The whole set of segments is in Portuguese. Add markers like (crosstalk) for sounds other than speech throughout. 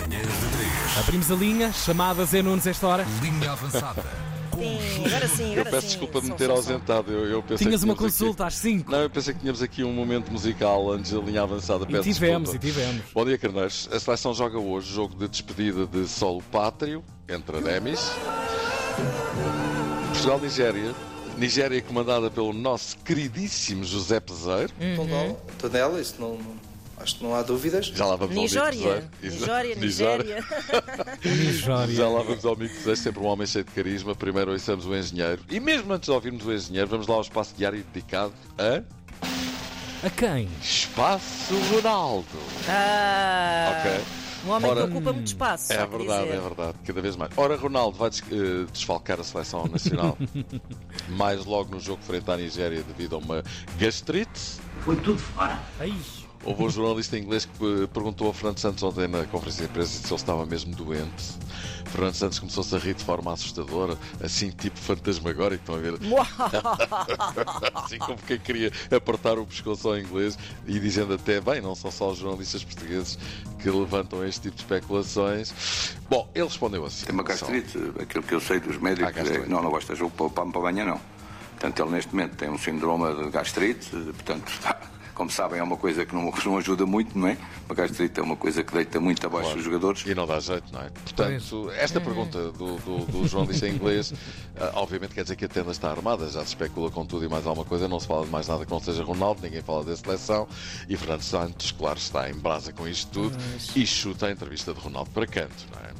Manhãs de três. Abrimos a linha, chamada Zé Nunes esta hora. Linha avançada. (laughs) Sim, agora sim, agora Eu peço sim. desculpa de me ter ausentado. Eu, eu pensei Tinhas que uma consulta às 5. Aqui... Não, eu pensei que tínhamos aqui um momento musical antes da linha avançada. E Peço tivemos, e desculpa. tivemos. Bom dia, Carneiros. A seleção joga hoje jogo de despedida de solo pátrio entre ademis. Portugal-Nigéria. Nigéria comandada pelo nosso queridíssimo José Peseiro. Uhum. Estou nela, isso não, acho que não há dúvidas. Já lá vamos ao Nigéria. amigo Peseiro. Nigéria, Nigéria. Nigéria. Já lá vamos ao amigo Peseiro, sempre um homem cheio de carisma. Primeiro ouçamos o engenheiro. E mesmo antes de ouvirmos o engenheiro, vamos lá ao espaço diário dedicado a A quem? Espaço Ronaldo. Ah, Ok. Um homem Ora, que ocupa muito espaço. É verdade, dizer. é verdade, cada vez mais. Ora, Ronaldo vai des- eh, desfalcar a seleção nacional (laughs) mais logo no jogo frente à Nigéria devido a uma gastrite. Ai, Houve um jornalista inglês que eh, perguntou a Fernando Santos ontem na conferência de imprensa se ele estava mesmo doente. Fernando Santos começou-se a rir de forma assustadora, assim tipo fantasmagórico, estão a ver? (laughs) assim como quem queria apertar o pescoço ao inglês e dizendo até, bem, não são só os jornalistas portugueses que levantam este tipo de especulações. Bom, ele respondeu assim. Tem uma gastrite, aquilo que eu sei dos médicos Ah, é que não, não gosta de jogo para, para, para amanhã, não. Portanto, ele neste momento tem um síndrome de gastrite, portanto, (laughs) como sabem, é uma coisa que não, (laughs) não ajuda muito, não é? Uma gastrite é uma coisa que deita muito abaixo Claro. dos jogadores. E não dá jeito, não é? Portanto, esta pergunta do, do, do jornalista inglês, (laughs) ah, obviamente quer dizer que a tenda está armada, já se especula com tudo e mais alguma coisa, não se fala de mais nada que não seja Ronaldo, ninguém fala da seleção, e Fernando Santos, claro, está em brasa com isto tudo e chuta a entrevista de Ronaldo para canto, não é?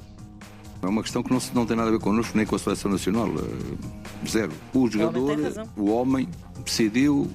É uma questão que não, não tem nada a ver connosco nem com a seleção nacional. eh, Zero. O jogador, o homem, decidiu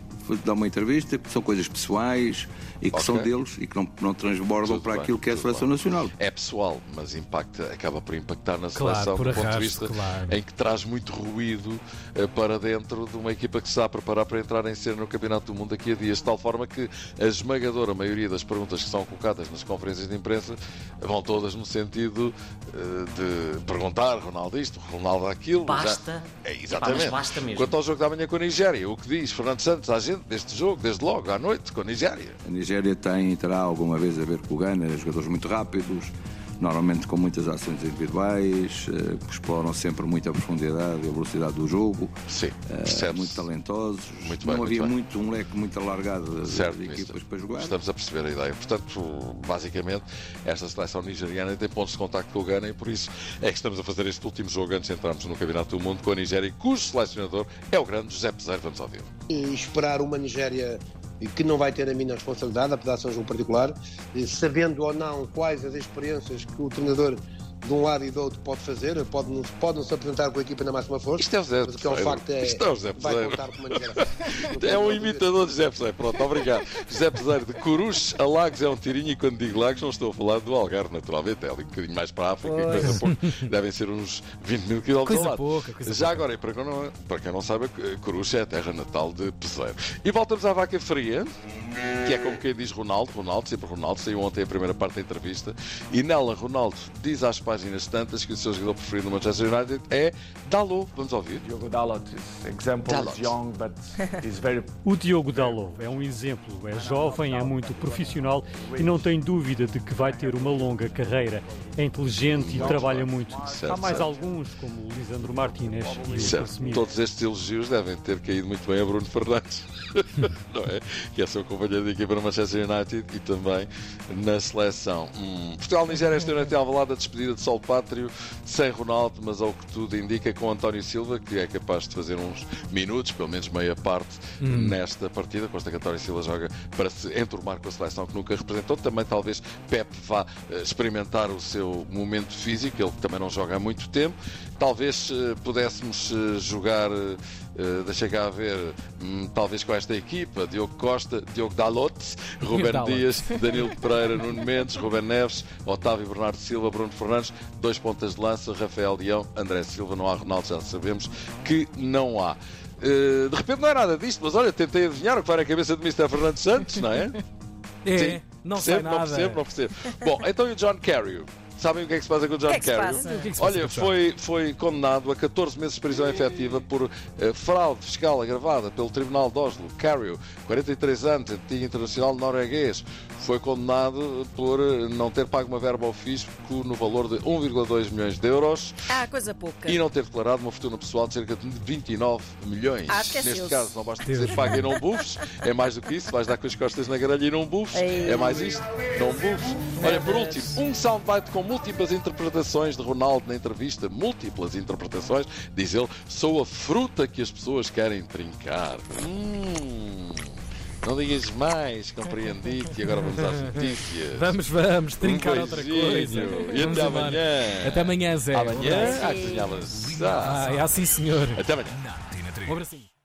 dar uma entrevista, que são coisas pessoais e que Ok. são deles e que não, não transbordam Tudo para bem, aquilo que é a seleção bem. nacional. É pessoal, mas impacta, acaba por impactar na Claro, seleção por do ponto de arrasto, vista claro. em que traz muito ruído eh, para dentro de uma equipa que se está a preparar para entrar em cena no Campeonato do Mundo daqui a dias, de tal forma que a esmagadora maioria das perguntas que são colocadas nas conferências de imprensa vão todas no sentido eh, de perguntar Ronaldo isto, Ronaldo aquilo. Basta. Já... É, exatamente. mas basta mesmo. Quanto ao jogo da manhã com a Nigéria, o que diz Fernando Santos à deste jogo, desde logo, à noite, com a Nigéria? A Nigéria tem, terá alguma vez a ver com o Ghana, jogadores muito rápidos, normalmente com muitas ações individuais, eh, que exploram sempre muito a profundidade e a velocidade do jogo, Sim, eh, percebe-se. muito talentosos. Muito bem, não muito havia bem. muito, um leque muito alargado de, Certo, de mister. equipas para jogar. Estamos a perceber a ideia. Portanto, basicamente, esta seleção nigeriana tem pontos de contacto com o Ghana e por isso é que estamos a fazer este último jogo antes de entrarmos no Campeonato do Mundo com a Nigéria, cujo selecionador é o grande José Peseiro. Vamos ouvir. e esperar uma Nigéria que não vai ter a minha responsabilidade, apesar de ser um jogo particular, e sabendo ou não quais as experiências que o treinador de um lado e do outro pode fazer, pode não, pode não se apresentar com a equipa na máxima força. Isto é o Zé mas o que é um facto é, Isto é o Zé vai Peseiro. contar com uma Nigéria. (laughs) É um imitador de José Peseiro. Pronto, obrigado. José Peseiro de Coruche a Lagos é um tirinho e quando digo Lagos não estou a falar do Algarve, naturalmente. É ali um bocadinho mais para a África, Pois. coisa pouco. Devem ser uns 20 mil quilómetros Coisa ao lado. pouca, coisa Já pouca. agora, e para quem, não, para quem não sabe, Coruche é a terra natal de Peseiro. E voltamos à vaca fria, que é como quem diz Ronaldo, Ronaldo, sempre Ronaldo, saiu ontem a primeira parte da entrevista, e nela Ronaldo diz às páginas tantas que o seu jogador preferido no Manchester United é Dalot. Vamos ouvir. Diogo Dalot is example Dalot. is young, but (laughs) he's very O Diogo Dalot é um exemplo, é jovem, é muito profissional e não tem dúvida de que vai ter uma longa carreira. É inteligente e trabalha muito. Certo, Há mais certo. alguns, como o Lisandro Martínez e o. Casemiro. Todos estes elogios devem ter caído muito bem a Bruno Fernandes, (laughs) não é? Que é seu companheiro de equipa no Manchester United e também na seleção. Hum. Portugal-Nigéria esta noite é alvalada a despedida de Sol Pátrio, sem Ronaldo, mas ao que tudo indica com António Silva, que é capaz de fazer uns minutos, pelo menos meia parte, nesta partida. Consta que António Silva joga para se enturmar com a seleção que nunca representou. Também talvez Pep vá eh, experimentar o seu momento físico, ele que também não joga há muito tempo. Talvez eh, pudéssemos eh, jogar, deixa cá ver, hum, talvez com esta equipa, Diogo Costa, Diogo Dalot, (laughs) Ruben. Dias, Danilo Pereira, Nuno Mendes, Ruben Neves, Otávio Bernardo Silva, Bruno Fernandes, dois pontas de lança, Rafael Leão, André Silva, não há Ronaldo, já sabemos que não há. Eh, de repente não é nada disto, mas olha, tentei adivinhar o que vai na cabeça de Mr. Fernando Santos, não é? (laughs) É, Sim. não percebo, sei Não nada. percebo, não percebo. Bom, então e o John Kerry? Sabem o que é que se passa com o John passa Olha, foi, foi condenado a 14 meses de prisão efetiva por eh, fraude fiscal agravada pelo Tribunal de Oslo. Carreyrou, 43 anos, antigo internacional norueguês, foi condenado por eh, não ter pago uma verba ao fisco no valor de 1,2 milhões de euros Ah, coisa pouca. e não ter declarado uma fortuna pessoal de cerca de 29 milhões. Ah. Neste caso, não basta dizer paga e não bufes, é mais do que isso, vais dar com as costas na grelha e não bufes, é mais isto, não bufes. Olha, por último, um soundbite com múltiplas interpretações de Ronaldo na entrevista, múltiplas interpretações, diz ele, sou a fruta que as pessoas querem trincar. Hum, não digas mais, compreendi-te, e agora vamos às notícias. (laughs) Vamos, vamos, trincar um outra coisa. E Vamos até embora. amanhã. Até amanhã, Zé. Amanhã? abraço. Ah, que. Ah, é assim, senhor. Até amanhã. Na Antena 3. Um abracinho.